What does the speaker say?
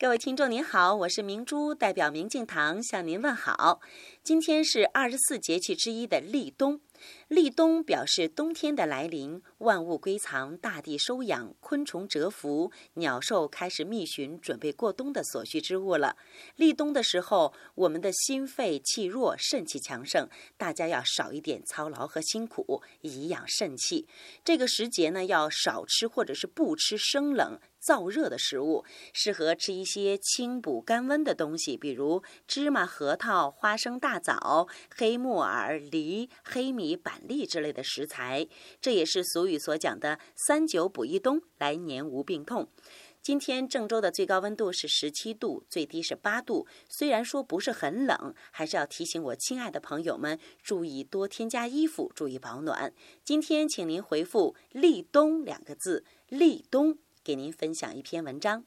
各位听众您好，我是明珠，代表明镜堂向您问好。今天是二十四节气之一的立冬。立冬表示冬天的来临，万物归藏，大地收养，昆虫蛰伏，鸟兽开始觅寻准备过冬的所需之物了。立冬的时候，我们的心肺气弱，肾气强盛，大家要少一点操劳和辛苦，以养肾气。这个时节呢，要少吃或者是不吃生冷。燥热的食物适合吃一些清补甘温的东西，比如芝麻、核桃、花生、大枣、黑木耳、梨、黑米、板栗之类的食材。这也是俗语所讲的“三九补一冬，来年无病痛”。今天郑州的最高温度是十七度，最低是八度。虽然说不是很冷，还是要提醒我亲爱的朋友们注意多添加衣服，注意保暖。今天请您回复“立冬”两个字，立冬。给您分享一篇文章。